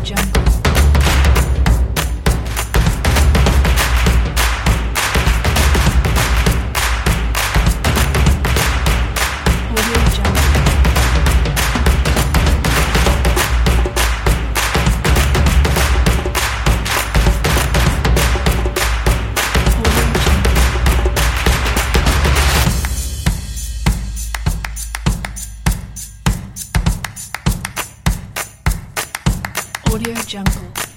Jungle. Audio Jungle.